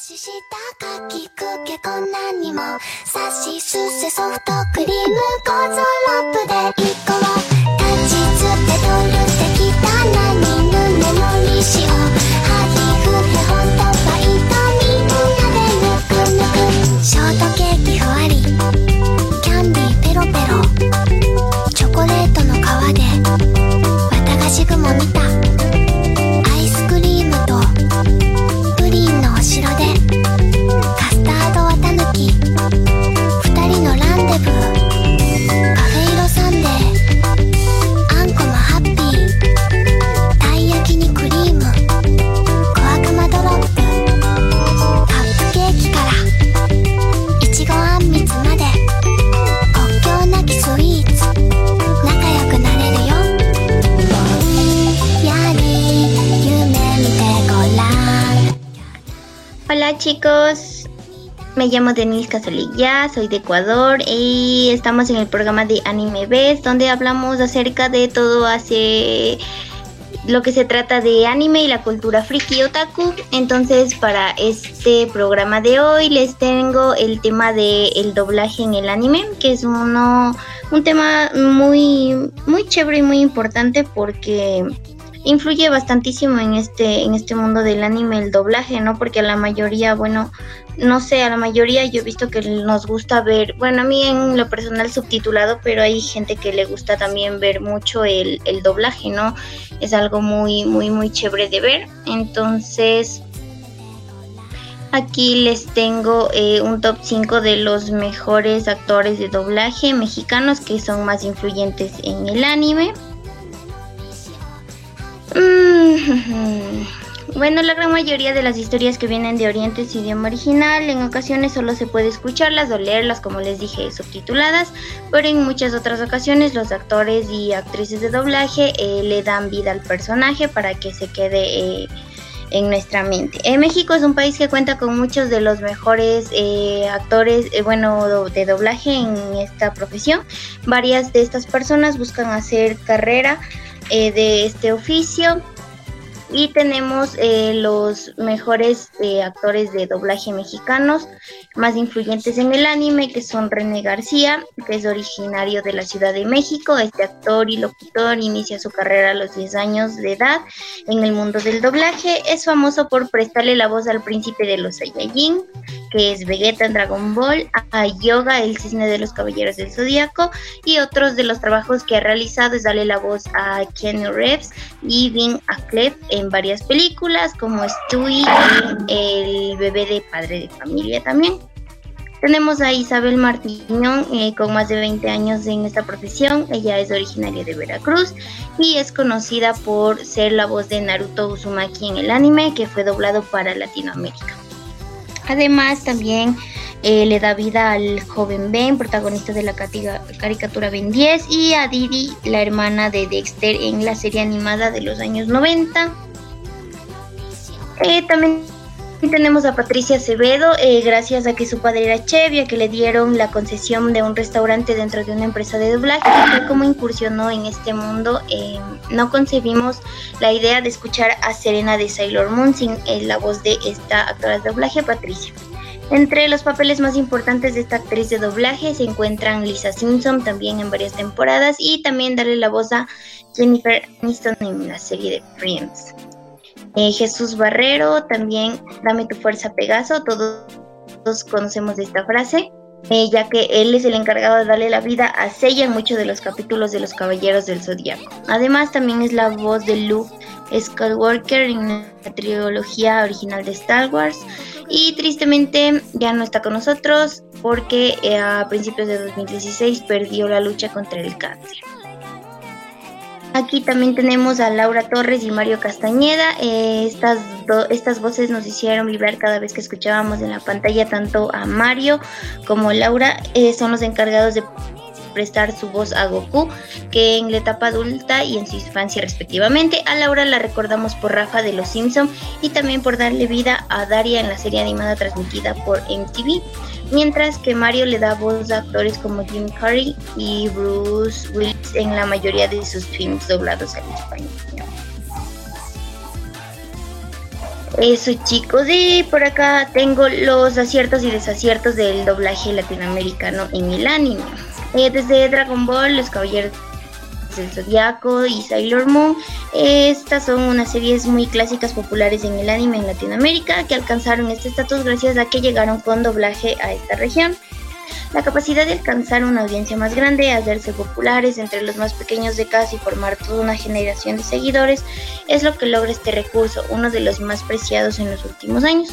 ししたかきくけこんなにも。さしすせソフトクリーム構造ラップで一個は chicos, me llamo Denise Casolilla, soy de Ecuador y estamos en el programa de Anime Best donde hablamos acerca de todo hace lo que se trata de anime y la cultura friki otaku. Entonces para este programa de hoy les tengo el tema de el doblaje en el anime, que es uno un tema muy muy chévere y muy importante porque influye bastantísimo en este en este mundo del anime el doblaje, ¿no? Porque a la mayoría, bueno, no sé, a la mayoría yo he visto que nos gusta ver, bueno, a mí en lo personal subtitulado, pero hay gente que le gusta también ver mucho el, el doblaje, ¿no? Es algo muy, muy, muy chévere de ver. Entonces, aquí les tengo eh, un top 5 de los mejores actores de doblaje mexicanos que son más influyentes en el anime. Bueno, la gran mayoría de las historias que vienen de Oriente es idioma original. En ocasiones solo se puede escucharlas o leerlas, como les dije, subtituladas. Pero en muchas otras ocasiones los actores y actrices de doblaje eh, le dan vida al personaje para que se quede eh, en nuestra mente. Eh, México es un país que cuenta con muchos de los mejores actores, bueno, de doblaje en esta profesión. Varias de estas personas buscan hacer carrera eh, de este oficio. Y tenemos eh, los mejores eh, actores de doblaje mexicanos más influyentes en el anime, que son René García, que es originario de la Ciudad de México. Este actor y locutor inicia su carrera a los 10 años de edad en el mundo del doblaje. Es famoso por prestarle la voz al príncipe de los Saiyajin, que es Vegeta en Dragon Ball, a Yoga, el cisne de los caballeros del zodiaco, y otros de los trabajos que ha realizado es darle la voz a Keanu Reeves y Vin Affleck en varias películas como Stewie y El bebé de padre de familia también. Tenemos a Isabel Martiñón eh, con más de 20 años en esta profesión. Ella es originaria de Veracruz y es conocida por ser la voz de Naruto Uzumaki en el anime que fue doblado para Latinoamérica. Además, también eh, le da vida al joven Ben, protagonista de la caricatura Ben 10, y a Didi, la hermana de Dexter en la serie animada de los años 90. Eh, también tenemos a Patricia Acevedo, eh, gracias a que su padre era chef y a que le dieron la concesión de un restaurante dentro de una empresa de doblaje, fue como incursionó en este mundo. Eh, no concebimos la idea de escuchar a Serena de Sailor Moon sin la voz de esta actora de doblaje, Patricia. Entre los papeles más importantes de esta actriz de doblaje se encuentran Lisa Simpson también en varias temporadas y también darle la voz a Jennifer Aniston en la serie de Friends. Eh, Jesús Barrero, también Dame tu fuerza Pegaso, todos, conocemos esta frase, eh, ya que él es el encargado de darle la vida a Seiya en muchos de los capítulos de los Caballeros del Zodiaco. Además, también es la voz de Luke Skywalker en la trilogía original de Star Wars. Y tristemente ya no está con nosotros porque eh, a principios de 2016 perdió la lucha contra el cáncer. Aquí también tenemos a Laura Torres y Mario Castañeda. Eh, estas, estas voces nos hicieron vibrar cada vez que escuchábamos en la pantalla tanto a Mario como Laura. eh, son los encargados de prestar su voz a Goku, que en la etapa adulta y en su infancia respectivamente. A Laura la recordamos por Rafa de Los Simpson y también por darle vida a Daria en la serie animada transmitida por MTV. Mientras que Mario le da voz a actores como Jim Carrey y Bruce Willis en la mayoría de sus films doblados al español. Eso chicos, y por acá tengo los aciertos y desaciertos del doblaje latinoamericano en el anime. Eh, desde Dragon Ball, Los Caballeros del Zodiaco y Sailor Moon. Estas son unas series muy clásicas populares en el anime en Latinoamérica que alcanzaron este estatus gracias a que llegaron con doblaje a esta región. La capacidad de alcanzar una audiencia más grande, hacerse populares entre los más pequeños de casa y formar toda una generación de seguidores es lo que logra este recurso, uno de los más preciados en los últimos años.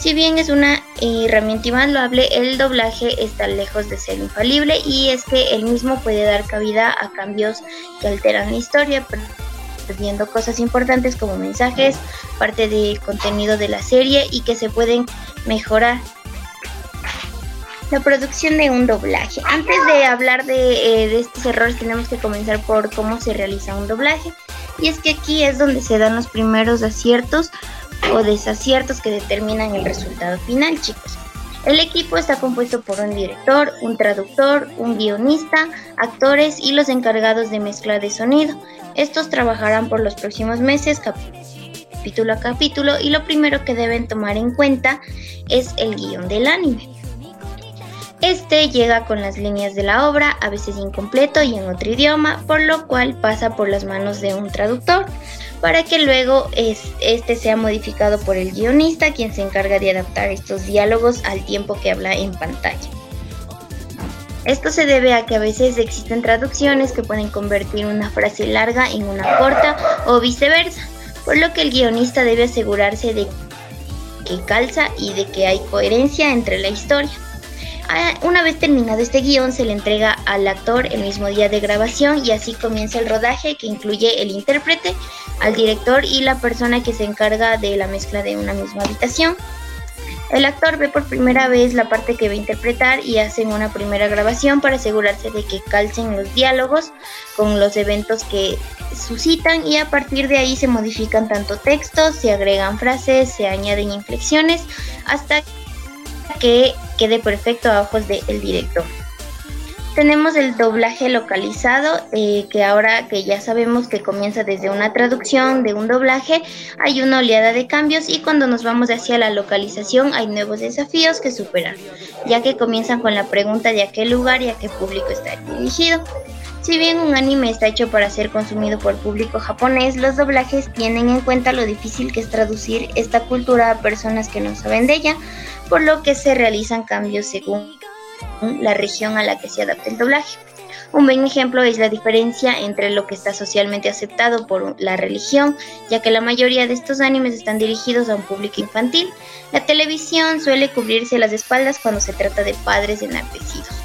Si bien es una herramienta invaluable, el doblaje está lejos de ser infalible y es que el mismo puede dar cabida a cambios que alteran la historia, perdiendo cosas importantes como mensajes, parte del contenido de la serie y que se pueden mejorar la producción de un doblaje. Antes de hablar de, eh, de, estos errores tenemos que comenzar por cómo se realiza un doblaje. Y es que aquí es donde se dan los primeros aciertos o desaciertos que determinan el resultado final, chicos. El equipo está compuesto por un director, un traductor, un guionista, actores y los encargados de mezcla de sonido. Estos trabajarán por los próximos meses capítulo a capítulo y lo primero que deben tomar en cuenta es el guion del anime. Este llega con las líneas de la obra, a veces incompleto y en otro idioma, por lo cual pasa por las manos de un traductor, para que luego este sea modificado por el guionista, quien se encarga de adaptar estos diálogos al tiempo que habla en pantalla. Esto se debe a que a veces existen traducciones que pueden convertir una frase larga en una corta o viceversa, por lo que el guionista debe asegurarse de que calza y de que hay coherencia entre la historia. Ah, una vez terminado este guion se le entrega al actor el mismo día de grabación y así comienza el rodaje que incluye el intérprete, al director y la persona que se encarga de la mezcla de una misma habitación. El actor ve por primera vez la parte que va a interpretar y hacen una primera grabación para asegurarse de que calcen los diálogos con los eventos que suscitan y a partir de ahí se modifican tanto textos, se agregan frases, se añaden inflexiones hasta que quede perfecto a ojos del director. Tenemos el doblaje localizado, eh, que ahora que ya sabemos que comienza desde una traducción de un doblaje, hay una oleada de cambios y cuando nos vamos hacia la localización hay nuevos desafíos que superar, ya que comienzan con la pregunta de a qué lugar y a qué público está dirigido. Si bien un anime está hecho para ser consumido por público japonés, los doblajes tienen en cuenta lo difícil que es traducir esta cultura a personas que no saben de ella, por lo que se realizan cambios según la región a la que se adapta el doblaje. Un buen ejemplo es la diferencia entre lo que está socialmente aceptado por la religión, ya que la mayoría de estos animes están dirigidos a un público infantil. La televisión suele cubrirse las espaldas cuando se trata de padres enardecidos.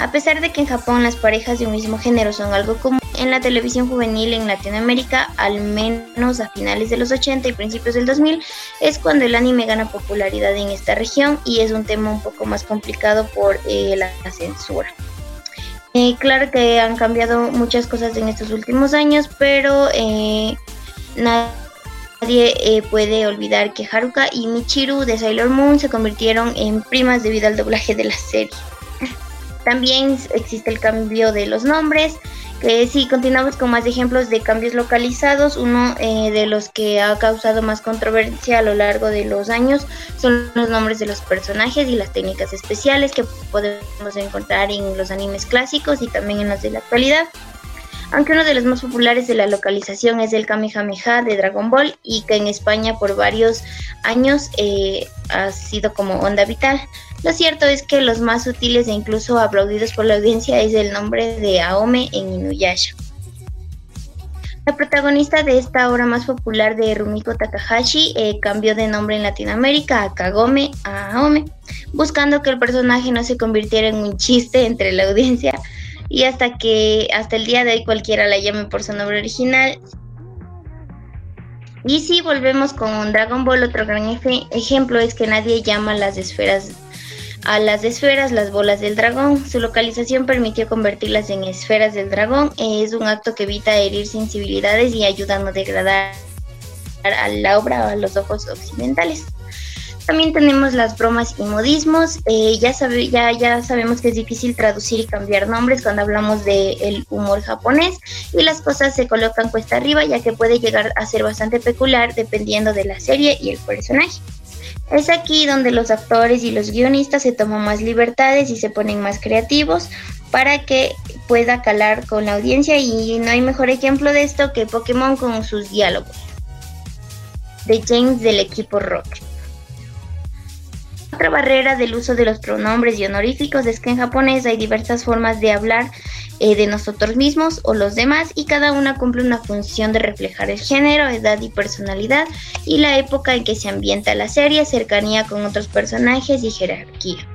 A pesar de que en Japón las parejas de un mismo género son algo común, en la televisión juvenil en Latinoamérica, al menos a finales de los 80 y principios del 2000, es cuando el anime gana popularidad en esta región y es un tema un poco más complicado por eh, la, censura. Eh, claro que han cambiado muchas cosas en estos últimos años, pero eh, nadie puede olvidar que Haruka y Michiru de Sailor Moon se convirtieron en primas debido al doblaje de la serie. También existe el cambio de los nombres, que si continuamos con más ejemplos de cambios localizados, uno eh, de los que ha causado más controversia a lo largo de los años son los nombres de los personajes y las técnicas especiales que podemos encontrar en los animes clásicos y también en los de la actualidad. Aunque uno de los más populares de la localización es el Kamehameha de Dragon Ball y que en España por varios años eh, ha sido como onda vital. Lo cierto es que los más útiles e incluso aplaudidos por la audiencia es el nombre de Aome en Inuyasha. La protagonista de esta obra más popular de Rumiko Takahashi eh, cambió de nombre en Latinoamérica a Kagome a Aome, buscando que el personaje no se convirtiera en un chiste entre la audiencia y hasta que hasta el día de hoy cualquiera la llame por su nombre original. Y si volvemos con Dragon Ball, otro gran ejemplo es que nadie llama las esferas a las esferas las bolas del dragón. Su localización permitió convertirlas en esferas del dragón. Es un acto que evita herir sensibilidades y ayuda a no degradar a la obra a los ojos occidentales. También tenemos las bromas y modismos. Eh, ya, ya, ya sabemos que es difícil traducir y cambiar nombres cuando hablamos del humor japonés y las cosas se colocan cuesta arriba ya que puede llegar a ser bastante peculiar dependiendo de la serie y el personaje. Es aquí donde los actores y los guionistas se toman más libertades y se ponen más creativos para que pueda calar con la audiencia y no hay mejor ejemplo de esto que Pokémon con sus diálogos de James del equipo Rocket. Otra barrera del uso de los pronombres y honoríficos es que en japonés hay diversas formas de hablar eh, de nosotros mismos o los demás y cada una cumple una función de reflejar el género, edad y personalidad y la época en que se ambienta la serie, cercanía con otros personajes y jerarquía.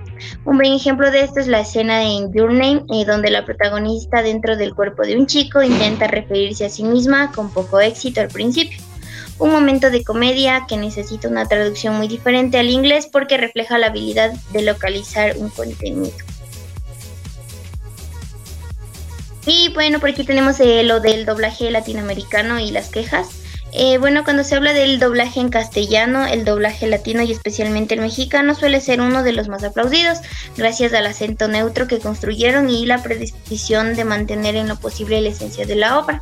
Un buen ejemplo de esto es la escena en Your Name, eh, donde la protagonista dentro del cuerpo de un chico intenta referirse a sí misma con poco éxito al principio un momento de comedia que necesita una traducción muy diferente al inglés porque refleja la habilidad de localizar un contenido. Y bueno, por aquí tenemos eh, lo del doblaje latinoamericano y las quejas. Eh, bueno, cuando se habla del doblaje en castellano, el doblaje latino y especialmente el mexicano suele ser uno de los más aplaudidos, gracias al acento neutro que construyeron y la predisposición de mantener en lo posible la esencia de la obra.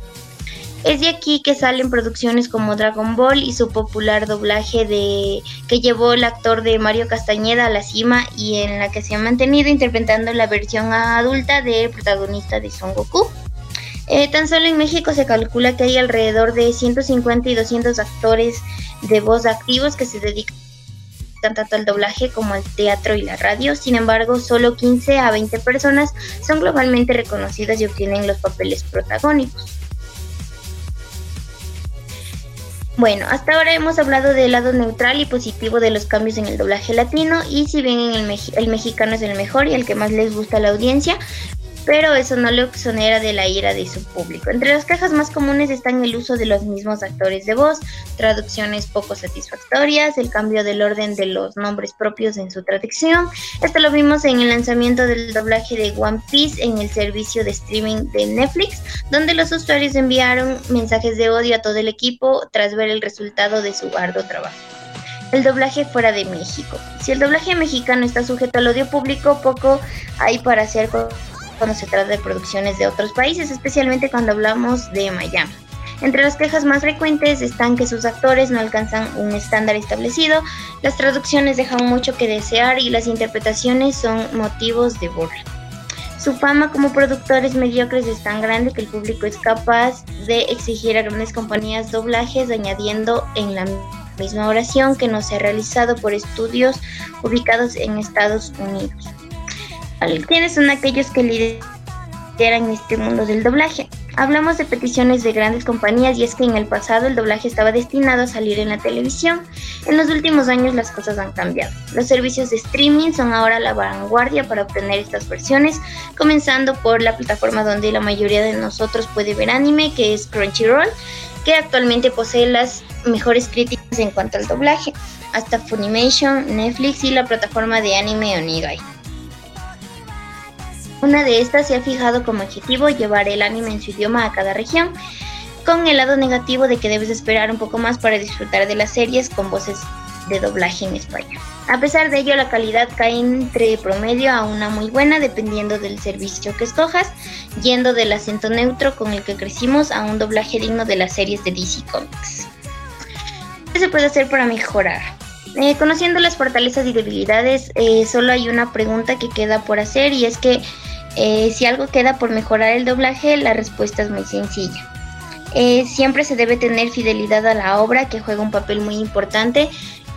Es de aquí que salen producciones como Dragon Ball y su popular doblaje de que llevó el actor de Mario Castañeda a la cima y en la que se ha mantenido interpretando la versión adulta del protagonista de Son Goku. Eh, tan solo en México se calcula que hay alrededor de 150 y 200 actores de voz activos que se dedican tanto al doblaje como al teatro y la radio. Sin embargo, solo 15 a 20 personas son globalmente reconocidas y obtienen los papeles protagónicos. Bueno, hasta ahora hemos hablado del lado neutral y positivo de los cambios en el doblaje latino y si bien el, el mexicano es el mejor y el que más les gusta a la audiencia, pero eso no le exonera de la ira de su público. Entre las quejas más comunes están el uso de los mismos actores de voz, traducciones poco satisfactorias, el cambio del orden de los nombres propios en su traducción. Esto lo vimos en el lanzamiento del doblaje de One Piece en el servicio de streaming de Netflix, donde los usuarios enviaron mensajes de odio a todo el equipo tras ver el resultado de su arduo trabajo. El doblaje fuera de México. Si el doblaje mexicano está sujeto al odio público, poco hay para hacer con cuando se trata de producciones de otros países, especialmente cuando hablamos de Miami. Entre las quejas más frecuentes están que sus actores no alcanzan un estándar establecido, las traducciones dejan mucho que desear y las interpretaciones son motivos de burla. Su fama como productores mediocres es tan grande que el público es capaz de exigir a grandes compañías doblajes añadiendo en la misma oración que no se ha realizado por estudios ubicados en Estados Unidos. ¿Quiénes son aquellos que lideran este mundo del doblaje? Hablamos de peticiones de grandes compañías y es que en el pasado el doblaje estaba destinado a salir en la televisión. En los últimos años las cosas han cambiado. Los servicios de streaming son ahora la vanguardia para obtener estas versiones, comenzando por la plataforma donde la mayoría de nosotros puede ver anime, que es Crunchyroll, que actualmente posee las mejores críticas en cuanto al doblaje, hasta Funimation, Netflix y la plataforma de anime Onigai. Una de estas se ha fijado como objetivo llevar el anime en su idioma a cada región, con el lado negativo de que debes esperar un poco más para disfrutar de las series con voces de doblaje en español. A pesar de ello, la calidad cae entre promedio a una muy buena dependiendo del servicio que escojas, yendo del acento neutro con el que crecimos a un doblaje digno de las series de DC Comics. ¿Qué se puede hacer para mejorar? Eh, conociendo las fortalezas y debilidades, eh, solo hay una pregunta que queda por hacer y es que eh, si algo queda por mejorar el doblaje, la respuesta es muy sencilla. Eh, siempre se debe tener fidelidad a la obra, que juega un papel muy importante.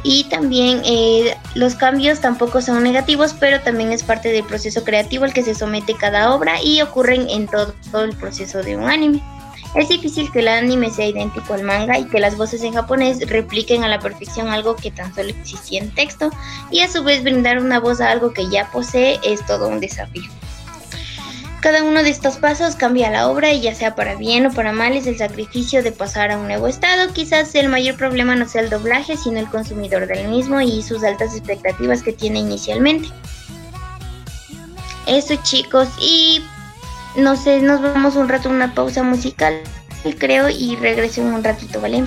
Y también eh, los cambios tampoco son negativos, pero también es parte del proceso creativo al que se somete cada obra y ocurren en todo, todo el proceso de un anime. Es difícil que el anime sea idéntico al manga y que las voces en japonés repliquen a la perfección algo que tan solo existía en texto y a su vez brindar una voz a algo que ya posee es todo un desafío. Cada uno de estos pasos cambia la obra y ya sea para bien o para mal es el sacrificio de pasar a un nuevo estado. Quizás el mayor problema no sea el doblaje, sino el consumidor del mismo y sus altas expectativas que tiene inicialmente. Eso chicos, y no sé, nos vamos un rato a una pausa musical, creo, y regreso en un ratito, ¿vale?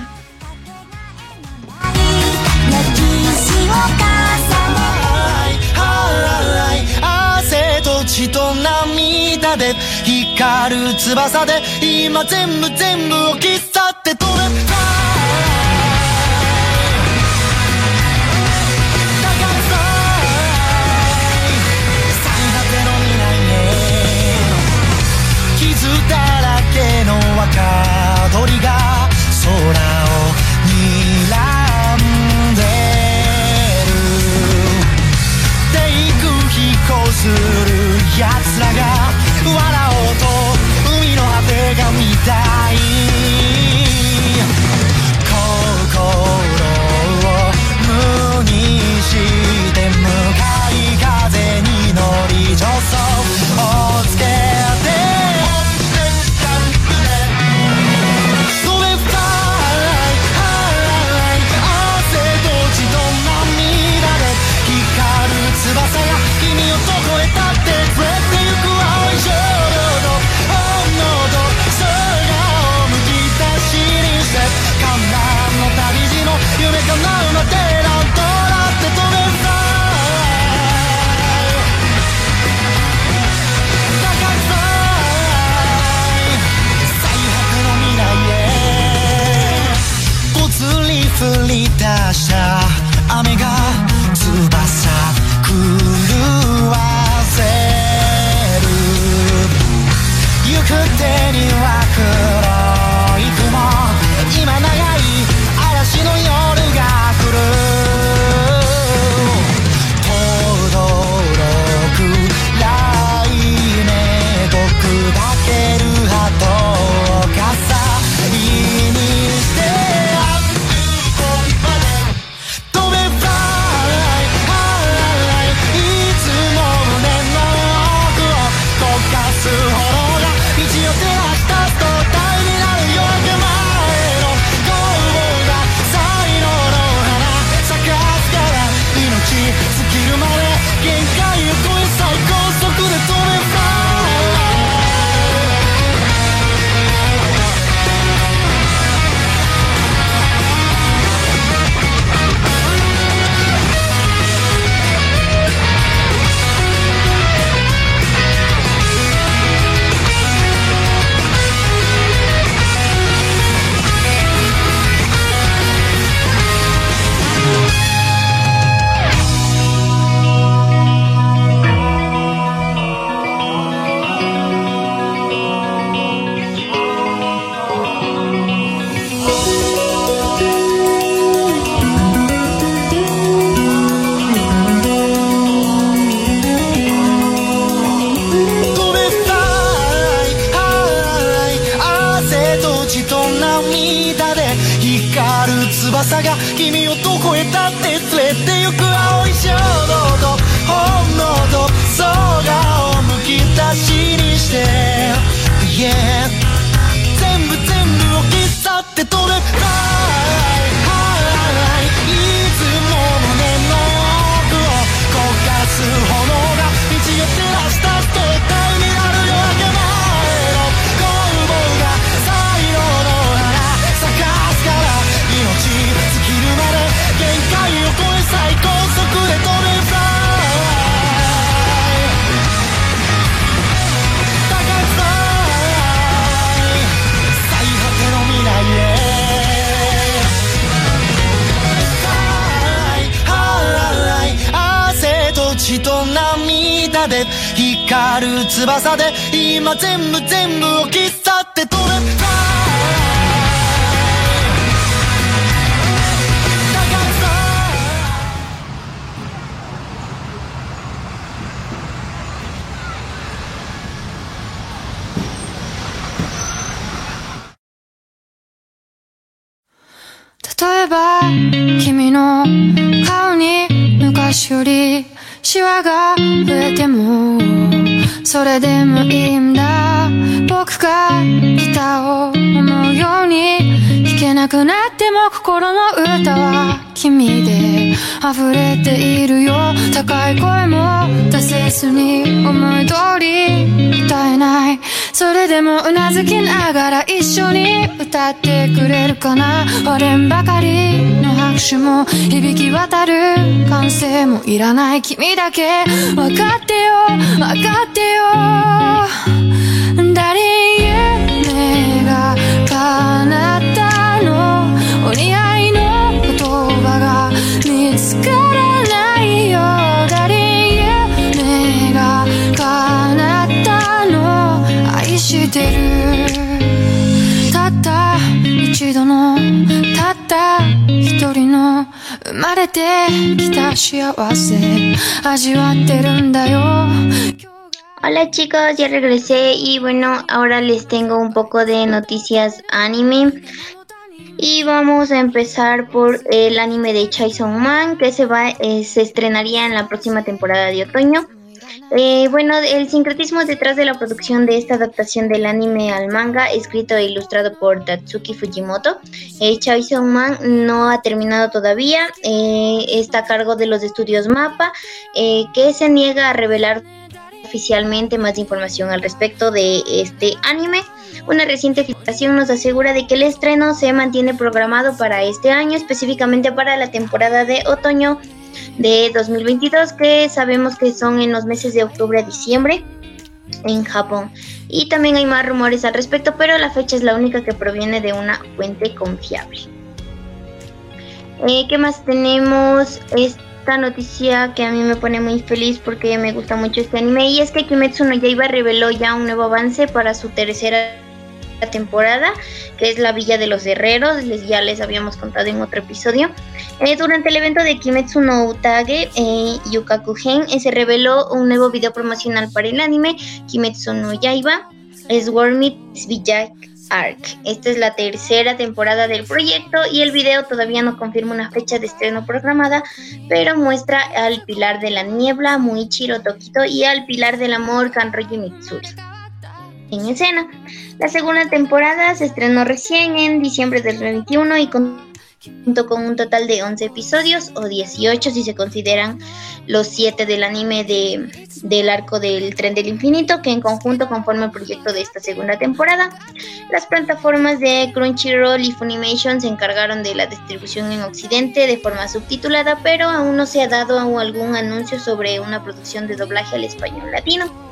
血と涙で光る翼で今全部全部を切っ去って飛べ。た got 手には黒る翼で今全部全部をキスそれでもいいんだ。僕が歌を思うように。弾けなくなっても心の歌は君で溢れているよ。高い声も出せずに思い通り。歌えない。それでもうなずきながら一緒に歌ってくれるかな。割れんばかりの拍手も響き渡る歓声もいらない。君だけ分かってよ分かってよ。誰 生まれてきた幸せ味わってるんだよ Hola chicos, ya regresé y bueno, ahora les tengo un poco de noticias anime. Y vamos a empezar por el anime de Chainsaw Man que se va eh, se estrenaría en la próxima temporada de otoño. Eh, bueno, el sincretismo detrás de la producción de esta adaptación del anime al manga, escrito e ilustrado por Tatsuki Fujimoto. Eh, Man no ha terminado todavía, eh, está a cargo de los estudios MAPA, eh, que se niega a revelar oficialmente más información al respecto de este anime. Una reciente filtración nos asegura de que el estreno se mantiene programado para este año, específicamente para la temporada de otoño de 2022, que sabemos que son en los meses de octubre a diciembre en Japón. Y también hay más rumores al respecto, pero la fecha es la única que proviene de una fuente confiable. Eh, ¿Qué más tenemos? Esta noticia que a mí me pone muy feliz porque me gusta mucho este anime y es que Kimetsu no Yaiba reveló ya un nuevo avance para su tercera temporada, que es la Villa de los Herreros, les, ya les habíamos contado en otro episodio. Eh, durante el evento de Kimetsu no Utage eh, Yukakugen eh, se reveló un nuevo video promocional para el anime Kimetsu no Yaiba, Sword Meets Village Arc. Esta es la tercera temporada del proyecto y el video todavía no confirma una fecha de estreno programada, pero muestra al pilar de la niebla, Muichiro Tokito, y al pilar del amor, Kanroji Mitsuri. En escena. La segunda temporada se estrenó recién en diciembre del 2021 y contó con un total de 11 episodios o 18 si se consideran los 7 del anime de, del arco del tren del infinito que en conjunto conforman el proyecto de esta segunda temporada. Las plataformas de Crunchyroll y Funimation se encargaron de la distribución en Occidente de forma subtitulada, pero aún no se ha dado algún anuncio sobre una producción de doblaje al español latino.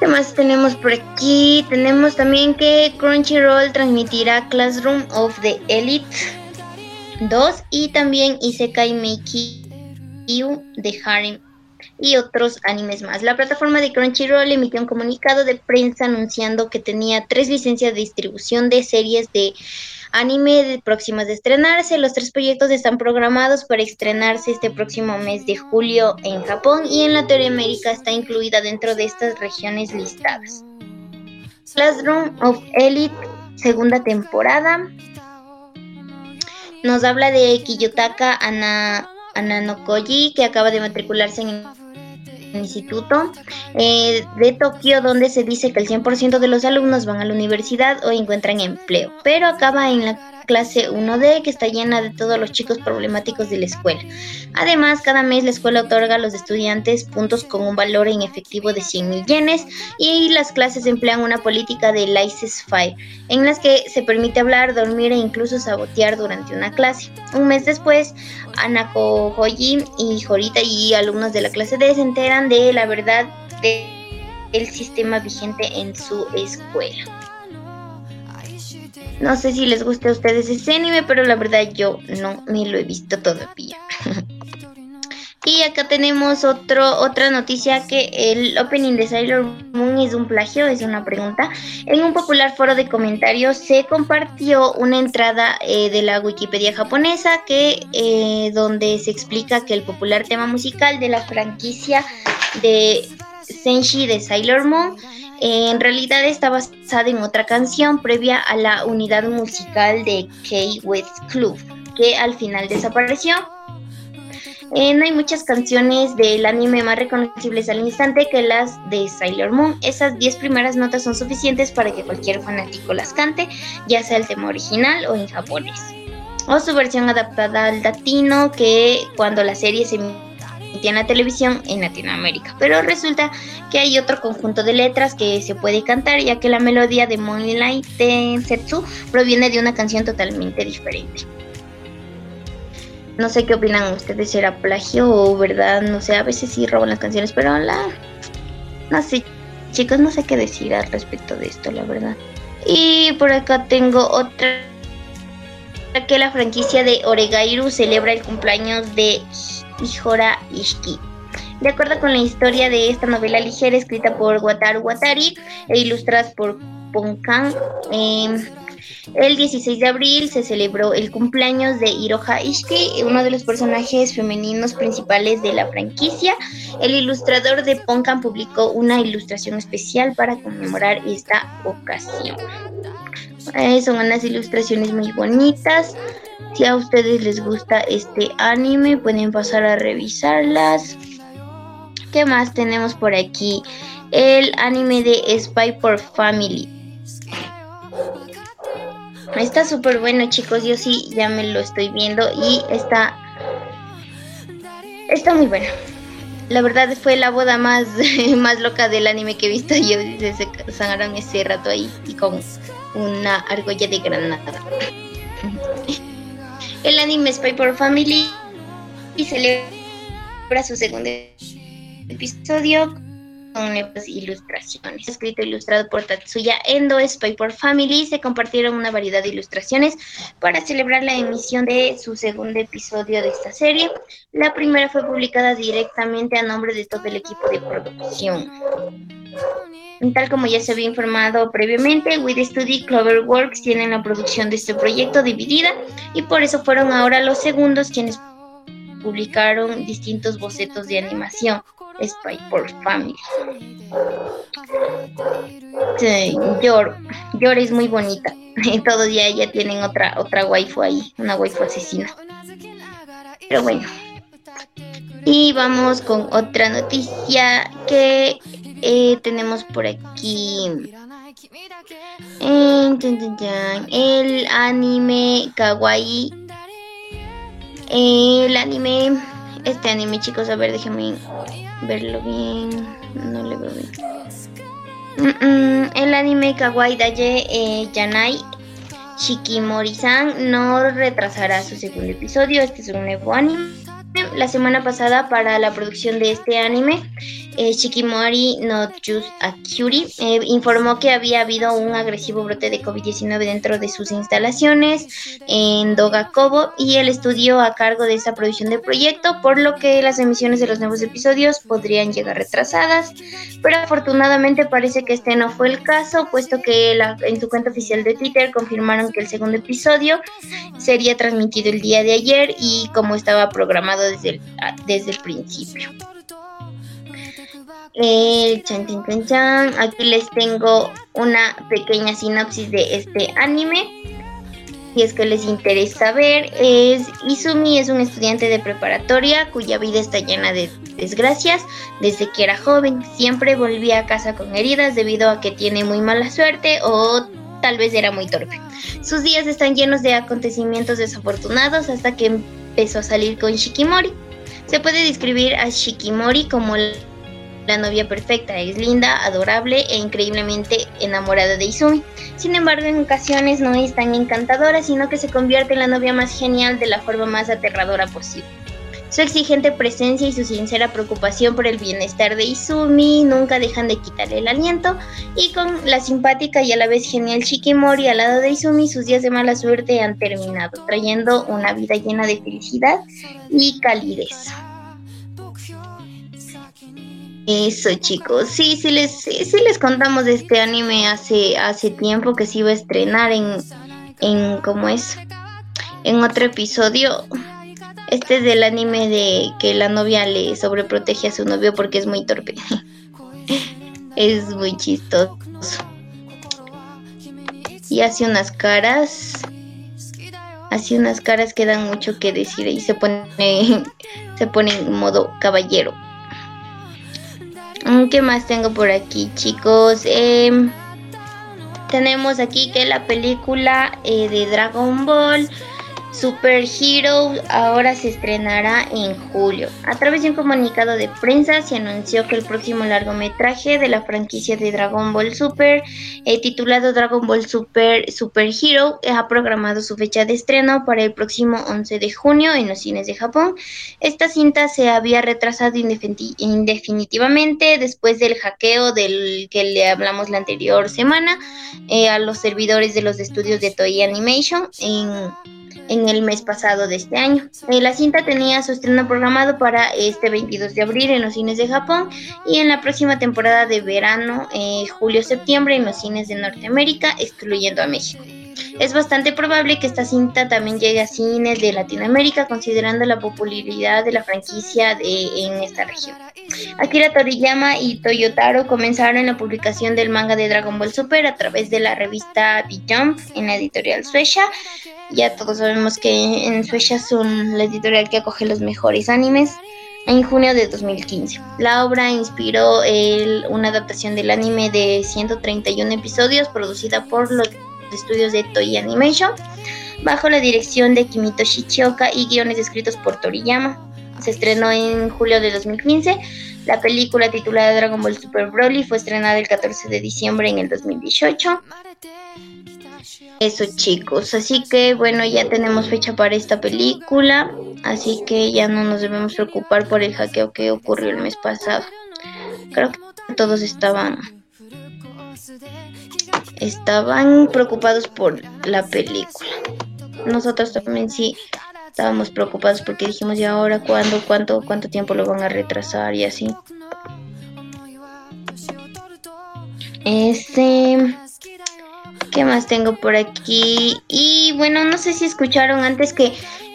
¿Qué más tenemos por aquí? Tenemos también que Crunchyroll transmitirá Classroom of the Elite 2 y también Isekai Meiki de Harem y otros animes más. La plataforma de Crunchyroll emitió un comunicado de prensa anunciando que tenía tres licencias de distribución de series de anime de próximas de estrenarse. Los tres proyectos están programados para estrenarse este próximo mes de julio en Japón y en Latinoamérica está incluida dentro de estas regiones listadas. Classroom of Elite, segunda temporada. Nos habla de Kiyotaka Ana, Ananokoji, que acaba de matricularse en instituto eh, de Tokio donde se dice que el 100% de los alumnos van a la universidad o encuentran empleo, pero acaba en la clase 1D que está llena de todos los chicos problemáticos de la escuela. Además, cada mes la escuela otorga a los estudiantes puntos con un valor en efectivo de 100 mil yenes y las clases emplean una política de License Fire en las que se permite hablar, dormir e incluso sabotear durante una clase. Un mes después, Anako Hoji y Jorita y alumnos de la clase D se enteran de la verdad del sistema vigente en su escuela. No sé si les gusta a ustedes ese anime, pero la verdad yo no me lo he visto todavía. y acá tenemos otro, otra noticia que el opening de Sailor Moon es un plagio, es una pregunta. En un popular foro de comentarios se compartió una entrada eh, de la Wikipedia japonesa que eh, donde se explica que el popular tema musical de la franquicia de Senshi de Sailor Moon en realidad está basada en otra canción previa a la unidad musical de K-West Club, que al final desapareció. Eh, no hay muchas canciones del anime más reconocibles al instante que las de Sailor Moon. Esas 10 primeras notas son suficientes para que cualquier fanático las cante, ya sea el tema original o en japonés. O su versión adaptada al latino, que cuando la serie se en la televisión en Latinoamérica. Pero resulta que hay otro conjunto de letras que se puede cantar, ya que la melodía de Moonlight Setsu proviene de una canción totalmente diferente. No sé qué opinan ustedes, ¿será plagio o verdad? No sé, a veces sí roban las canciones, pero la... No sé, chicos, no sé qué decir al respecto de esto, la verdad. Y por acá tengo otra que la franquicia de Oregairu celebra el cumpleaños de Ihora Ishiki. De acuerdo con la historia de esta novela ligera escrita por Wataru Watari e ilustradas por Ponkan, eh, el 16 de abril se celebró el cumpleaños de Hiroha Ishiki, uno de los personajes femeninos principales de la franquicia. El ilustrador de Ponkan publicó una ilustración especial para conmemorar esta ocasión. Eh, son unas ilustraciones muy bonitas. Si a ustedes les gusta este anime, pueden pasar a revisarlas. ¿Qué más tenemos por aquí? El anime de Spy por Family. Está súper bueno, chicos. Yo sí ya me lo estoy viendo y está. Está muy bueno. La verdad fue la boda más, más loca del anime que he visto yo. Se sangraron ese rato ahí y con una argolla de granada. El anime Spy por Family y celebra su segundo episodio con nuevas ilustraciones. Escrito e ilustrado por Tatsuya Endo, Spy por Family. Se compartieron una variedad de ilustraciones para celebrar la emisión de su segundo episodio de esta serie. La primera fue publicada directamente a nombre de todo el equipo de producción. Tal como ya se había informado previamente, With Study Cloverworks tienen la producción de este proyecto dividida y por eso fueron ahora los segundos quienes publicaron distintos bocetos de animación. Spy por Family. Sí, Yor, Yor es muy bonita. Todos ya, ya tienen otra, otra waifu ahí, una waifu asesina. Pero bueno. Y vamos con otra noticia que eh, tenemos por aquí. El anime Kawaii. El anime. Este anime, chicos, a ver, déjenme verlo bien. No le veo bien. El anime Kawaii Daye eh, Yanai Shikimori-san no retrasará su segundo episodio. Este es un nuevo anime. La semana pasada, para la producción de este anime, eh, Shikimori no Just Akuri eh, informó que había habido un agresivo brote de COVID-19 dentro de sus instalaciones en Dogakobo y el estudio a cargo de esta producción del proyecto, por lo que las emisiones de los nuevos episodios podrían llegar retrasadas. Pero afortunadamente parece que este no fue el caso, puesto que en su cuenta oficial de Twitter confirmaron que el segundo episodio sería transmitido el día de ayer y como estaba programado desde el, desde el principio. Eh, chan, chan, chan, Aquí les tengo una pequeña sinopsis de este anime. Si es que les interesa ver, es Izumi es un estudiante de preparatoria cuya vida está llena de desgracias desde que era joven. Siempre volvía a casa con heridas debido a que tiene muy mala suerte o tal vez era muy torpe. Sus días están llenos de acontecimientos desafortunados hasta que empezó a salir con Shikimori. Se puede describir a Shikimori como la novia perfecta, es linda, adorable e increíblemente enamorada de Izumi. Sin embargo, en ocasiones no es tan encantadora, sino que se convierte en la novia más genial de la forma más aterradora posible. Su exigente presencia y su sincera preocupación por el bienestar de Izumi nunca dejan de quitarle el aliento, y con la simpática y a la vez genial Shikimori al lado de Izumi, sus días de mala suerte han terminado, trayendo una vida llena de felicidad y calidez. Eso chicos, sí, sí les, sí, les contamos de este anime hace, hace tiempo que se iba a estrenar en, en, ¿cómo es? En otro episodio. Este es del anime de que la novia le sobreprotege a su novio porque es muy torpe. es muy chistoso. Y hace unas caras. Hace unas caras que dan mucho que decir y se pone, se pone en modo caballero. Mm, ¿Qué más tengo por aquí, chicos? Em, tenemos aquí que la película eh, de Dragon Ball Super Hero ahora se estrenará en julio. A través de un comunicado de prensa se anunció que el próximo largometraje de la franquicia de Dragon Ball Super, eh, titulado Dragon Ball Super Super Hero, ha programado su fecha de estreno para el próximo 11 de junio en los cines de Japón. Esta cinta se había retrasado indefinitivamente después del hackeo del que le hablamos la anterior semana eh, a los servidores de los estudios de Toei Animation en en el mes pasado de este año. Eh, la cinta tenía su estreno programado para este 22 de abril en los cines de Japón y en la próxima temporada de verano, eh, julio-septiembre, en los cines de Norteamérica, excluyendo a México. Es bastante probable que esta cinta también llegue a cines de Latinoamérica, considerando la popularidad de la franquicia de, en esta región. Akira Toriyama y Toyotaro comenzaron la publicación del manga de Dragon Ball Super a través de la revista The Jump en la editorial Suecia. Ya todos sabemos que en Suecia son la editorial que acoge los mejores animes en junio de 2015. La obra inspiró una adaptación del anime de 131 episodios producida por los estudios de Toei Animation bajo la dirección de Kimito Shichioka y guiones escritos por Toriyama. Se estrenó en julio de 2015. La película titulada Dragon Ball Super Broly fue estrenada el 14 de diciembre en el 2018. Eso chicos, así que bueno, ya tenemos fecha para esta película, así que ya no nos debemos preocupar por el hackeo que ocurrió el mes pasado. Creo que todos estaban estaban preocupados por la película. Nosotros también sí estábamos preocupados porque dijimos, ¿y ahora cuándo, cuánto, cuánto tiempo lo van a retrasar y así? Este, ¿qué más tengo por aquí? Y bueno, no sé si escucharon antes que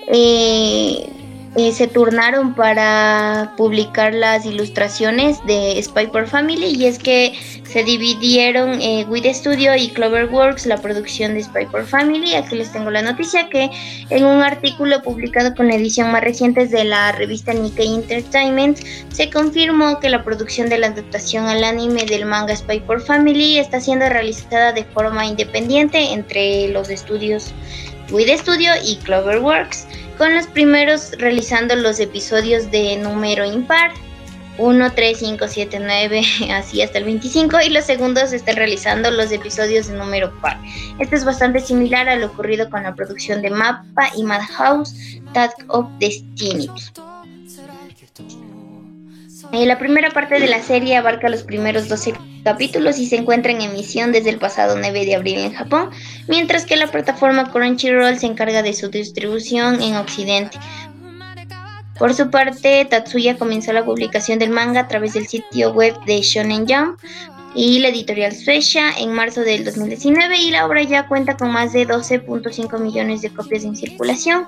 eh, eh, se turnaron para publicar las ilustraciones de Spy por Family y es que se dividieron eh, With Studio y Cloverworks la producción de Spy por Family. Aquí les tengo la noticia que en un artículo publicado con la edición más reciente de la revista Nikkei Entertainment se confirmó que la producción de la adaptación al anime del manga Spy por Family está siendo realizada de forma independiente entre los estudios With Studio y Cloverworks con los primeros realizando los episodios de número impar. 1, 3, 5, 7, 9, así hasta el 25 y los segundos están realizando los episodios de número par. Esto es bastante similar a lo ocurrido con la producción de Mappa y Madhouse, Task of Destiny. Eh, la primera parte de la serie abarca los primeros 12 capítulos y se encuentra en emisión desde el pasado 9 de abril en Japón, mientras que la plataforma Crunchyroll se encarga de su distribución en Occidente. Por su parte, Tatsuya comenzó la publicación del manga a través del sitio web de Shonen Jump y la editorial Suecia en marzo del 2019 y la obra ya cuenta con más de 12.5 millones de copias en circulación.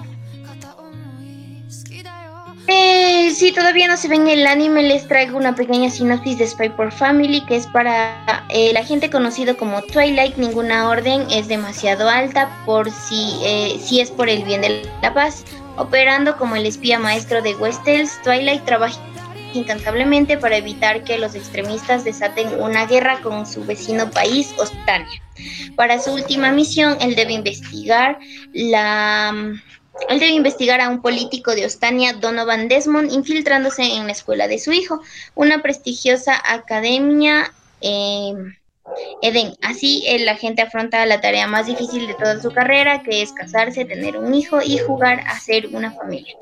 Si todavía no se ven el anime, les traigo una pequeña sinopsis de Spy por Family, que es para eh, la gente conocido como Twilight. Ninguna orden es demasiado alta por si, eh, si es por el bien de la paz. Operando como el espía maestro de Westeros, Twilight trabaja incansablemente para evitar que los extremistas desaten una guerra con su vecino país, Ostania. Para su última misión, él debe investigar la él debe investigar a un político de Ostania, Donovan Desmond, infiltrándose en la escuela de su hijo, una prestigiosa academia. Eh, Eden. Así el agente afronta la tarea más difícil de toda su carrera, que es casarse, tener un hijo y jugar a ser una familia.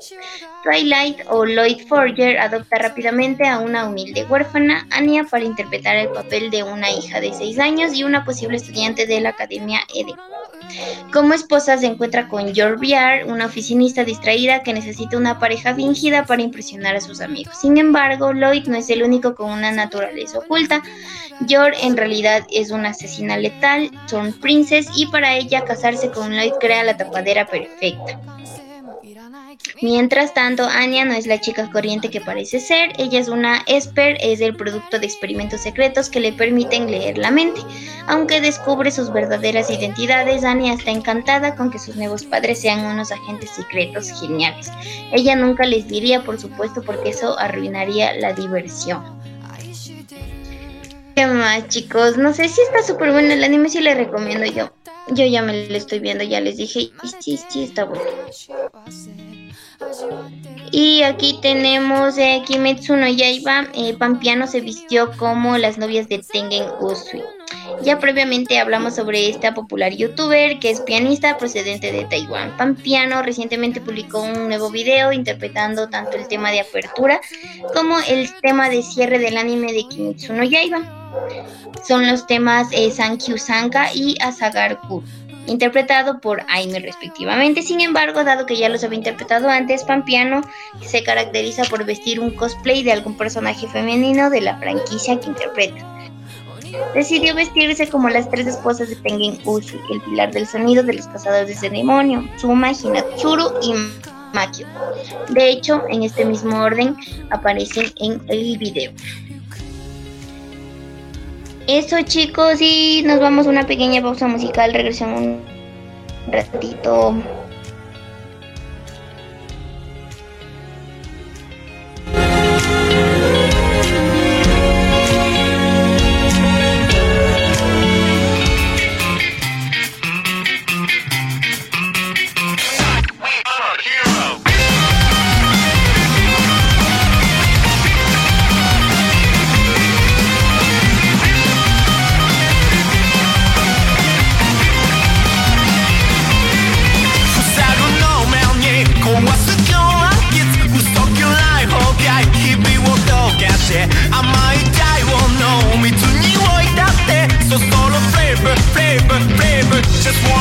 Twilight o Lloyd Forger adopta rápidamente a una humilde huérfana, Anya, para interpretar el papel de una hija de 6 años y una posible estudiante de la Academia Eden. Como esposa se encuentra con George Biar, una oficinista distraída que necesita una pareja fingida para impresionar a sus amigos. Sin embargo, Lloyd no es el único con una naturaleza oculta. George en realidad es una asesina letal, son Princess, y para ella casarse con Lloyd crea la tapadera perfecta. Mientras tanto, Anya no es la chica corriente que parece ser, ella es una Esper, es el producto de experimentos secretos que le permiten leer la mente. Aunque descubre sus verdaderas identidades, Anya está encantada con que sus nuevos padres sean unos agentes secretos geniales. Ella nunca les diría, por supuesto, porque eso arruinaría la diversión. ¿Qué más, chicos? No sé si está súper bueno el anime, si le recomiendo yo. Yo ya me lo estoy viendo, ya les dije, y sí, sí, está bueno. Y aquí tenemos eh, Kimetsu no Yaiba, eh, Pampiano se vistió como las novias de Tengen Usui. Ya previamente hablamos sobre esta popular youtuber que es pianista procedente de Taiwán. Pampiano recientemente publicó un nuevo video interpretando tanto el tema de apertura como el tema de cierre del anime de Kimetsu no Yaiba. Son los temas eh, Sankyu Sanka y Asagar Kuru interpretado por Aime respectivamente. Sin embargo, dado que ya los había interpretado antes, Pampiano se caracteriza por vestir un cosplay de algún personaje femenino de la franquicia que interpreta. Decidió vestirse como las tres esposas de Tengen Usui, el pilar del sonido de los cazadores de demonio, Tsuma, Hinatsuru y Makio. De hecho, en este mismo orden aparecen en el video. Eso chicos y nos vamos a una pequeña pausa musical, regresamos un ratito. just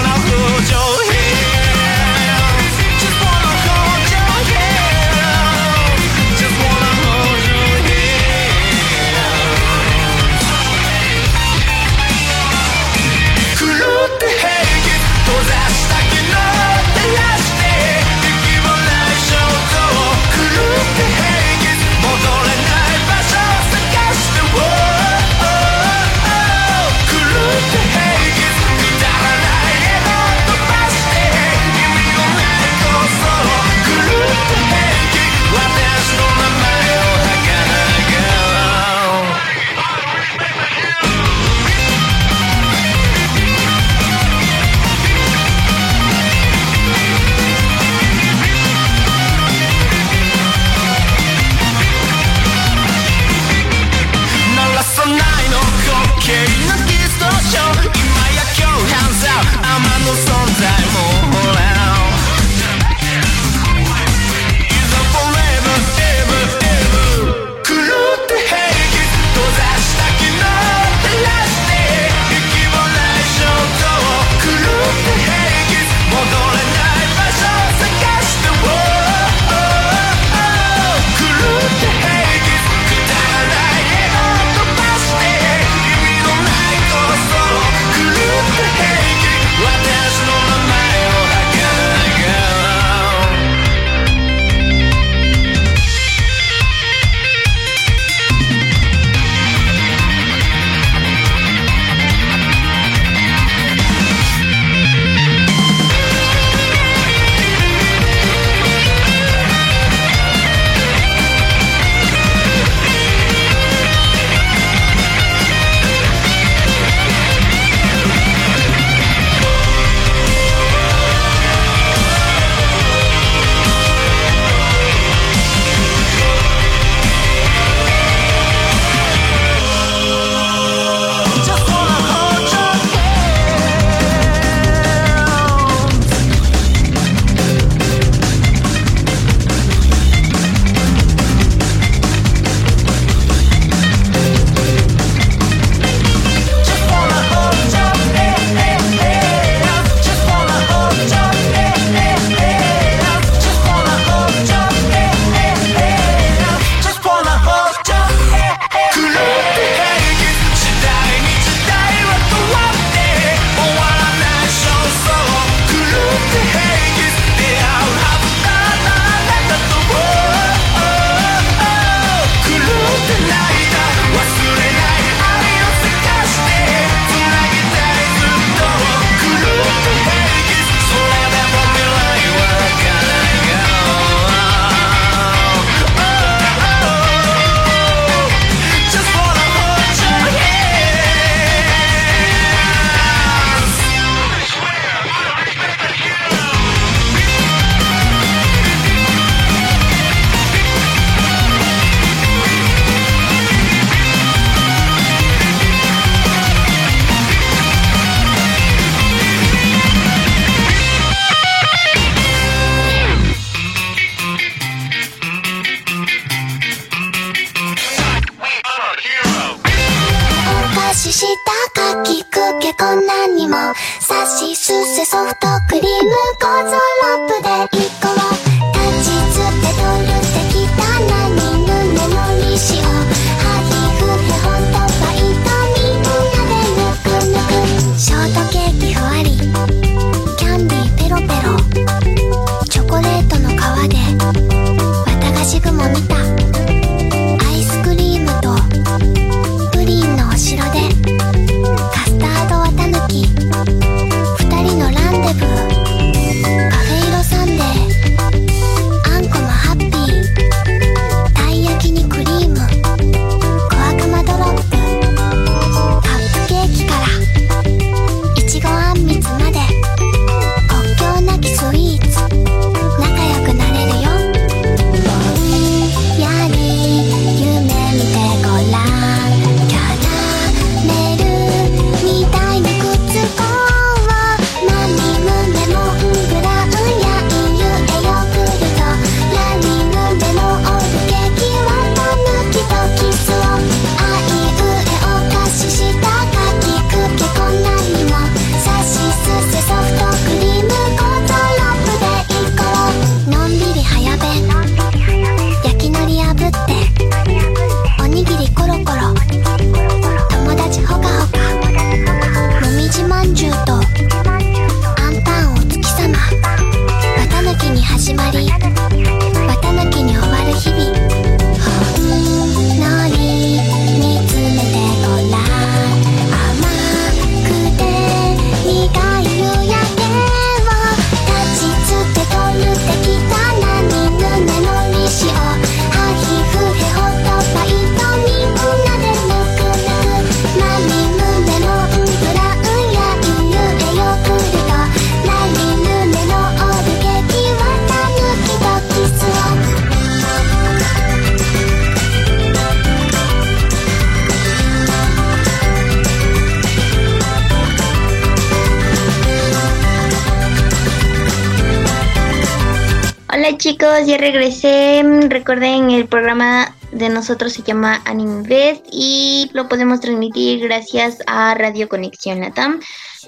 chicos, ya regresé. Recuerden, el programa de nosotros se llama Anime Fest y lo podemos transmitir gracias a Radio Conexión Latam.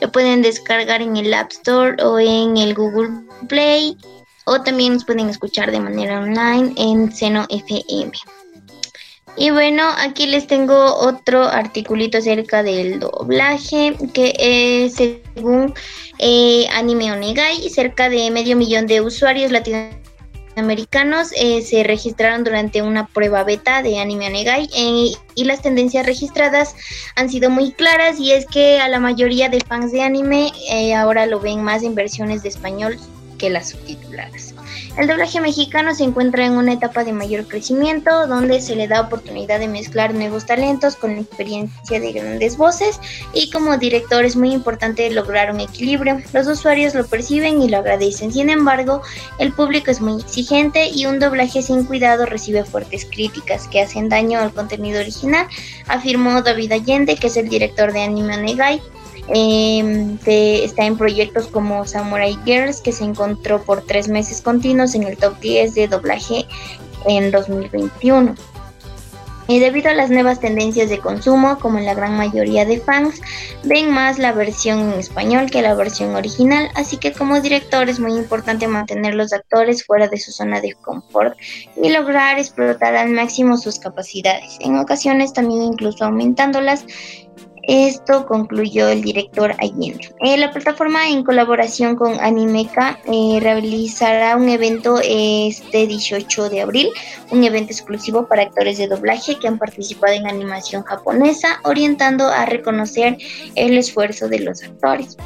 Lo pueden descargar en el App Store o en el Google Play o también nos pueden escuchar de manera online en Seno FM. Y bueno, aquí les tengo otro articulito acerca del doblaje, que es según eh, Anime Onegai, cerca de medio millón de usuarios latinoamericanos eh, se registraron durante una prueba beta de Anime Onegai eh, y las tendencias registradas han sido muy claras y es que a la mayoría de fans de anime eh, ahora lo ven más en versiones de español que las subtituladas. El doblaje mexicano se encuentra en una etapa de mayor crecimiento, donde se le da oportunidad de mezclar nuevos talentos con la experiencia de grandes voces y como director es muy importante lograr un equilibrio. Los usuarios lo perciben y lo agradecen, sin embargo, el público es muy exigente y un doblaje sin cuidado recibe fuertes críticas que hacen daño al contenido original, afirmó David Allende, que es el director de Anime Onegai. Eh, está en proyectos como Samurai Girls, que se encontró por tres meses continuos en el top 10 de doblaje en 2021. Y debido a las nuevas tendencias de consumo, como en la gran mayoría de fans, ven más la versión en español que la versión original, así que como director es muy importante mantener los actores fuera de su zona de confort y lograr explotar al máximo sus capacidades, en ocasiones también incluso aumentándolas esto concluyó el director Allende. Eh, la plataforma, en colaboración con Animeca, eh, realizará un evento este 18 de abril, un evento exclusivo para actores de doblaje que han participado en animación japonesa, orientando a reconocer el esfuerzo de los actores.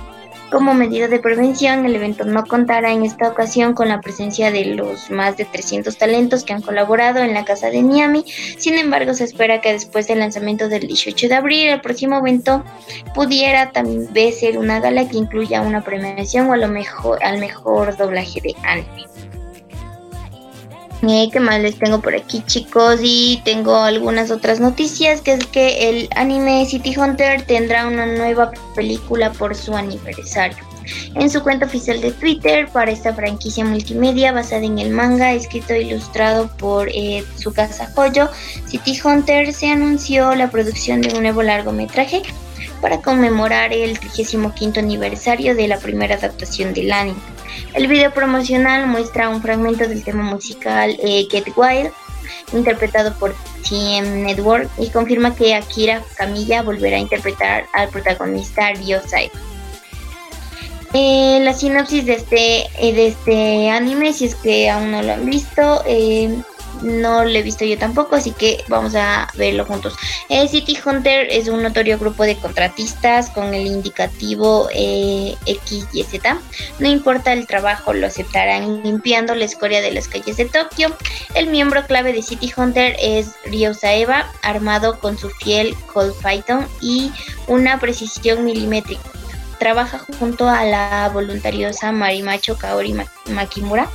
Como medida de prevención, el evento no contará en esta ocasión con la presencia de los más de 300 talentos que han colaborado en la casa de Niami. Sin embargo, se espera que después del lanzamiento del 18 de abril, el próximo evento pudiera también ser una gala que incluya una premiación o a lo mejor al mejor doblaje de anime. Eh, ¿Qué más les tengo por aquí chicos? Y tengo algunas otras noticias, que es que el anime City Hunter tendrá una nueva película por su aniversario. En su cuenta oficial de Twitter para esta franquicia multimedia basada en el manga escrito e ilustrado por eh, Tsukasa Hoyo, City Hunter se anunció la producción de un nuevo largometraje para conmemorar el 35 aniversario de la primera adaptación del anime. El video promocional muestra un fragmento del tema musical eh, Get Wild, interpretado por TM Network, y confirma que Akira Kamiya volverá a interpretar al protagonista Ryo. Eh, la sinopsis de este, eh, de este anime, si es que aún no lo han visto, eh, no lo he visto yo tampoco, así que vamos a verlo juntos. City Hunter es un notorio grupo de contratistas con el indicativo eh, XYZ. No importa el trabajo, lo aceptarán limpiando la escoria de las calles de Tokio. El miembro clave de City Hunter es Ryo Saeva, armado con su fiel Cold Python y una precisión milimétrica. Trabaja junto a la voluntariosa Marimacho Kaori Makimura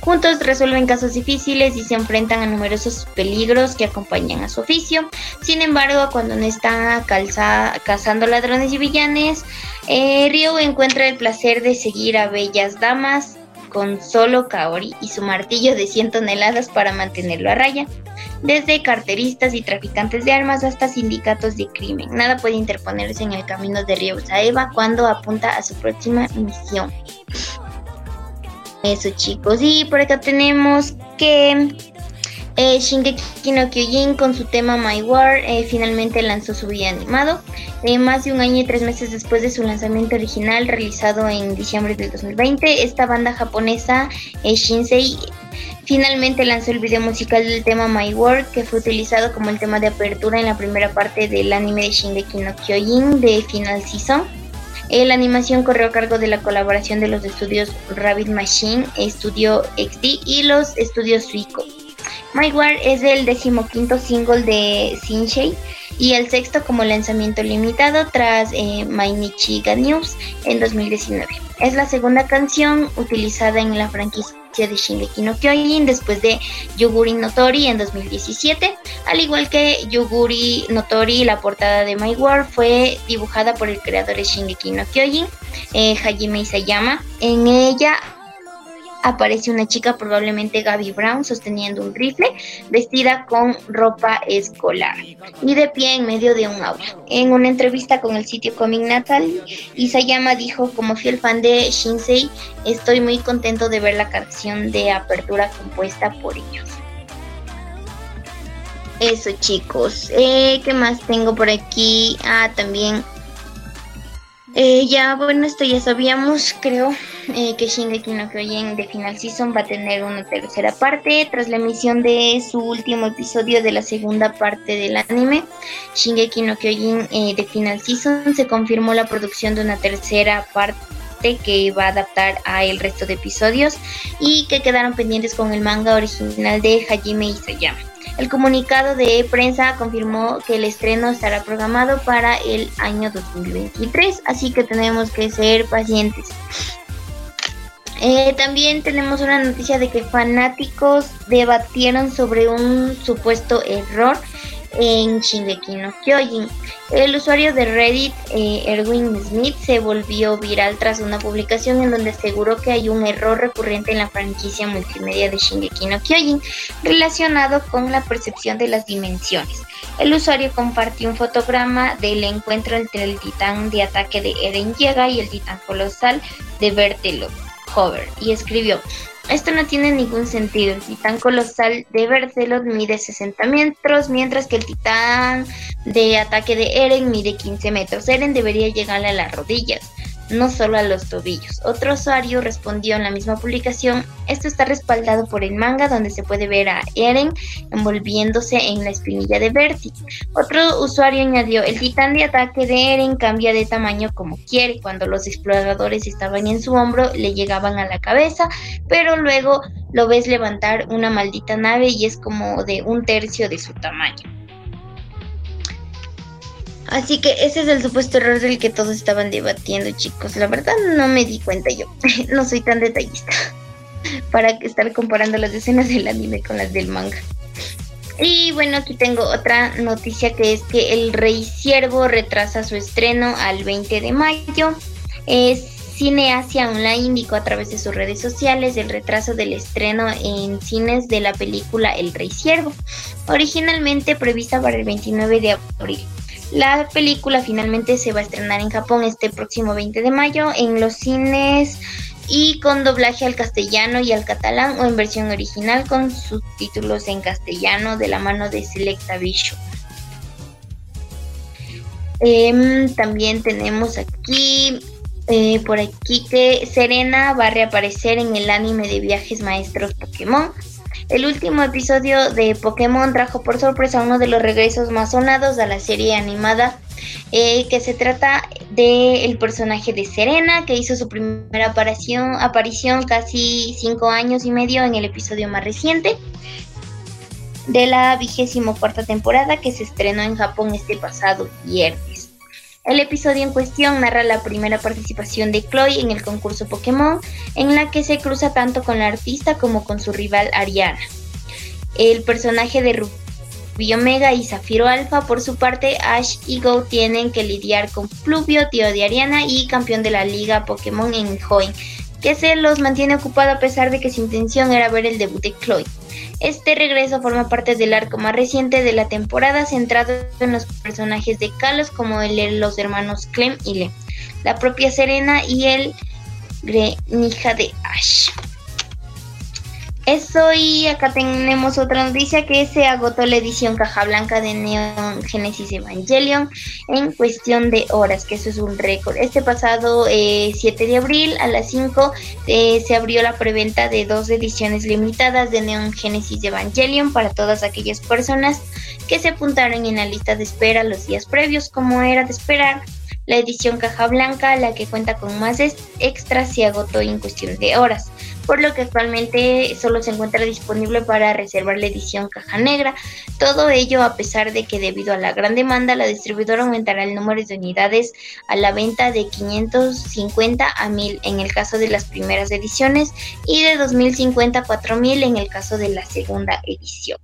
Juntos resuelven casos difíciles y se enfrentan a numerosos peligros que acompañan a su oficio. Sin embargo, cuando no está cazando ladrones y villanes, eh, encuentra el placer de seguir a bellas damas con solo Kaori y su martillo de 100 toneladas para mantenerlo a raya. Desde carteristas y traficantes de armas hasta sindicatos de crimen. Nada puede interponerse en el camino de Ryo Saeva cuando apunta a su próxima misión. Eso chicos. Y por acá tenemos que eh, Shingeki no Kyojin con su tema My War eh, finalmente lanzó su video animado. Eh, más de un año y tres meses después de su lanzamiento original realizado en diciembre del 2020, esta banda japonesa eh, Shinsei finalmente lanzó el video musical del tema My War que fue utilizado como el tema de apertura en la primera parte del anime de Shingeki no Kyojin de Final Season. Eh, la animación corrió a cargo de la colaboración de los estudios Rabbit Machine, Estudio XD y los estudios Suico. My War es el decimoquinto single de Shinsei y el sexto como lanzamiento limitado tras eh, News en 2019. Es la segunda canción utilizada en la franquicia de Shingeki no Kyojin después de Yoguri Notori en 2017. Al igual que Yoguri Notori, la portada de My World fue dibujada por el creador de Shingeki no Kyojin, eh, Hajime Isayama. En ella aparece una chica, probablemente Gaby Brown, sosteniendo un rifle, vestida con ropa escolar y de pie en medio de un aula. En una entrevista con el sitio Comic Natal, Isayama dijo, como fiel fan de Shinsei, estoy muy contento de ver la canción de apertura compuesta por ellos. Eso chicos, eh, ¿qué más tengo por aquí? Ah, también eh, ya, bueno, esto ya sabíamos, creo, eh, que Shingeki no Kyojin de Final Season va a tener una tercera parte tras la emisión de su último episodio de la segunda parte del anime. Shingeki no Kyojin eh, de Final Season se confirmó la producción de una tercera parte que va a adaptar a el resto de episodios y que quedaron pendientes con el manga original de Hajime Isayama. El comunicado de prensa confirmó que el estreno estará programado para el año 2023, así que tenemos que ser pacientes. Eh, también tenemos una noticia de que fanáticos debatieron sobre un supuesto error en Shingeki no Kyojin. El usuario de Reddit, eh, Erwin Smith, se volvió viral tras una publicación en donde aseguró que hay un error recurrente en la franquicia multimedia de Shingeki no Kyojin relacionado con la percepción de las dimensiones. El usuario compartió un fotograma del encuentro entre el titán de ataque de Eren Yeager y el titán colosal de Bertelot Hover y escribió esto no tiene ningún sentido. El titán colosal de Berthelot mide 60 metros, mientras que el titán de ataque de Eren mide 15 metros. Eren debería llegarle a las rodillas no solo a los tobillos. Otro usuario respondió en la misma publicación, esto está respaldado por el manga donde se puede ver a Eren envolviéndose en la espinilla de Bertie. Otro usuario añadió, el titán de ataque de Eren cambia de tamaño como quiere, cuando los exploradores estaban en su hombro le llegaban a la cabeza, pero luego lo ves levantar una maldita nave y es como de un tercio de su tamaño. Así que ese es el supuesto error del que todos estaban debatiendo, chicos. La verdad no me di cuenta yo. no soy tan detallista para estar comparando las escenas del anime con las del manga. Y bueno, aquí tengo otra noticia que es que el Rey Ciervo retrasa su estreno al 20 de mayo. Cine Asia Online indicó a través de sus redes sociales el retraso del estreno en cines de la película El Rey Ciervo, originalmente prevista para el 29 de abril. La película finalmente se va a estrenar en Japón este próximo 20 de mayo en los cines y con doblaje al castellano y al catalán o en versión original con subtítulos en castellano de la mano de Selecta Vision. Em, también tenemos aquí, eh, por aquí que Serena va a reaparecer en el anime de viajes maestros Pokémon. El último episodio de Pokémon trajo por sorpresa uno de los regresos más sonados a la serie animada, eh, que se trata del personaje de Serena, que hizo su primera aparición, aparición casi cinco años y medio en el episodio más reciente de la vigésimo cuarta temporada que se estrenó en Japón este pasado viernes. El episodio en cuestión narra la primera participación de Chloe en el concurso Pokémon, en la que se cruza tanto con la artista como con su rival Ariana. El personaje de Rubio Omega y Zafiro Alpha, por su parte, Ash y Go tienen que lidiar con Pluvio, tío de Ariana y campeón de la liga Pokémon en Hoenn, que se los mantiene ocupado a pesar de que su intención era ver el debut de Chloe. Este regreso forma parte del arco más reciente de la temporada, centrado en los personajes de Kalos como el, los hermanos Clem y Le, la propia Serena y el Greninja de Ash. Eso y acá tenemos otra noticia que se agotó la edición caja blanca de Neon Genesis Evangelion en cuestión de horas, que eso es un récord. Este pasado 7 eh, de abril a las 5 eh, se abrió la preventa de dos ediciones limitadas de Neon Genesis Evangelion para todas aquellas personas que se apuntaron en la lista de espera los días previos, como era de esperar. La edición caja blanca, la que cuenta con más extras, se agotó en cuestión de horas por lo que actualmente solo se encuentra disponible para reservar la edición caja negra. Todo ello a pesar de que debido a la gran demanda, la distribuidora aumentará el número de unidades a la venta de 550 a 1000 en el caso de las primeras ediciones y de 2050 a 4000 en el caso de la segunda edición.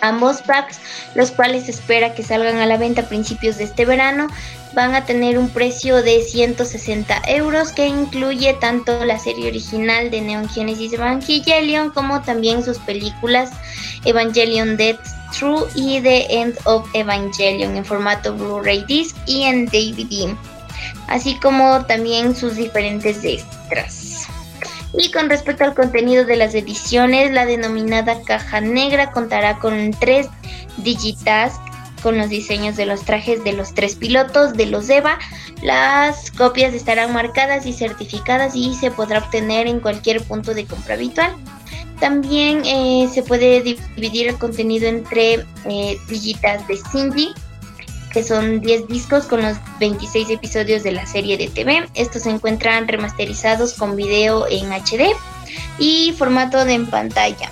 Ambos packs, los cuales se espera que salgan a la venta a principios de este verano, van a tener un precio de 160 euros que incluye tanto la serie original de Neon Genesis Evangelion como también sus películas Evangelion Death True y The End of Evangelion en formato Blu-ray disc y en DVD, así como también sus diferentes extras. Y con respecto al contenido de las ediciones, la denominada caja negra contará con tres Digitasks con los diseños de los trajes de los tres pilotos de los EVA. Las copias estarán marcadas y certificadas y se podrá obtener en cualquier punto de compra habitual. También eh, se puede dividir el contenido entre eh, digitas de Cindy, que son 10 discos con los 26 episodios de la serie de TV. Estos se encuentran remasterizados con video en HD y formato de en pantalla.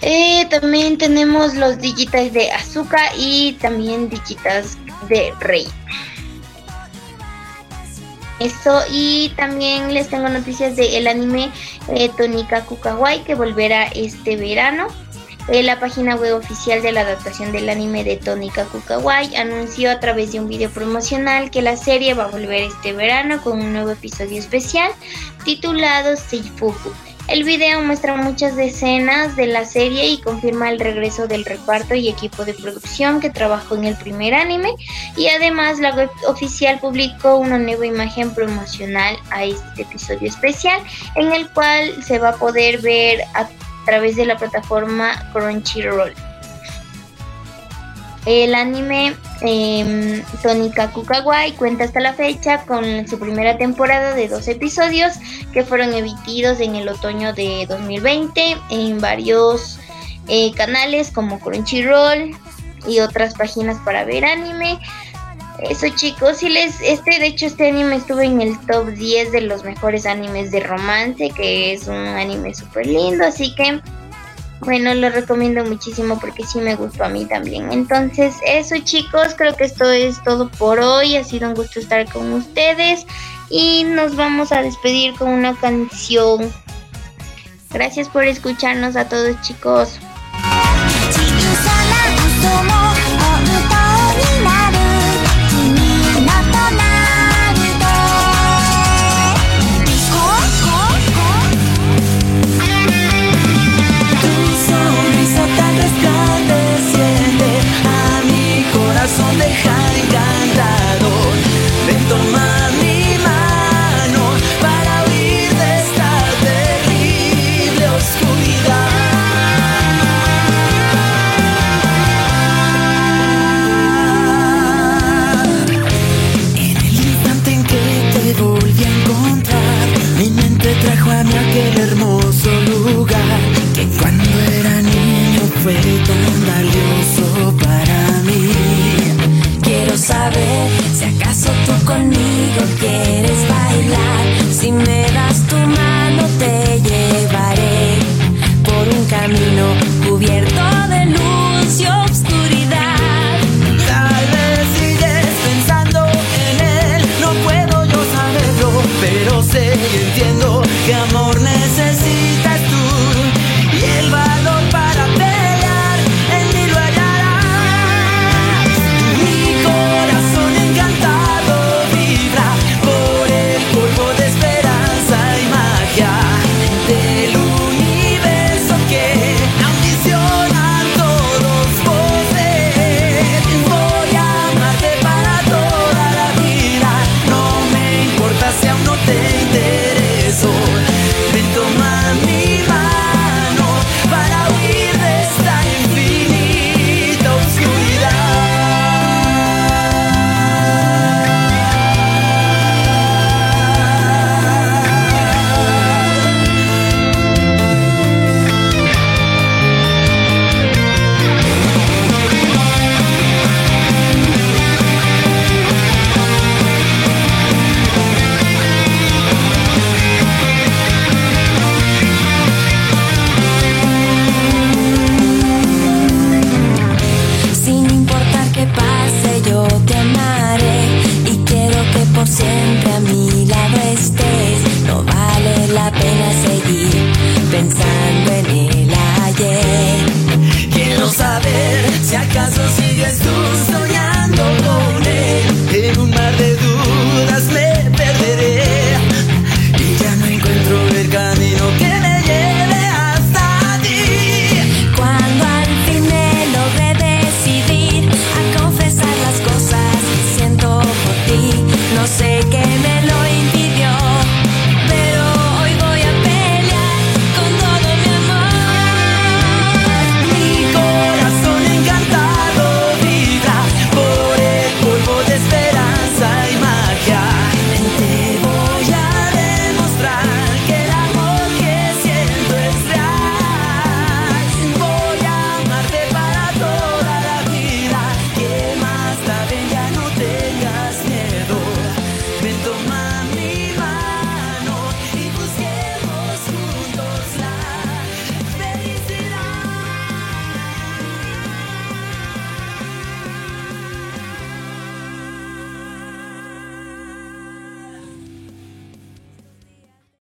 Eh, también tenemos los digitas de azúcar y también digitas de rey. Eso, y también les tengo noticias del anime eh, Tonika Kukawai que volverá este verano. Eh, la página web oficial de la adaptación del anime de Tonika Kukawai anunció a través de un video promocional que la serie va a volver este verano con un nuevo episodio especial titulado Seifuku. El video muestra muchas escenas de la serie y confirma el regreso del reparto y equipo de producción que trabajó en el primer anime y además la web oficial publicó una nueva imagen promocional a este episodio especial en el cual se va a poder ver a través de la plataforma Crunchyroll. El anime eh, Tonika Kukawai cuenta hasta la fecha con su primera temporada de dos episodios que fueron emitidos en el otoño de 2020 en varios eh, canales como Crunchyroll y otras páginas para ver anime. Eso chicos, si les, este de hecho este anime estuvo en el top 10 de los mejores animes de romance, que es un anime súper lindo, así que bueno, lo recomiendo muchísimo porque sí me gustó a mí también. Entonces, eso chicos, creo que esto es todo por hoy. Ha sido un gusto estar con ustedes y nos vamos a despedir con una canción. Gracias por escucharnos a todos chicos.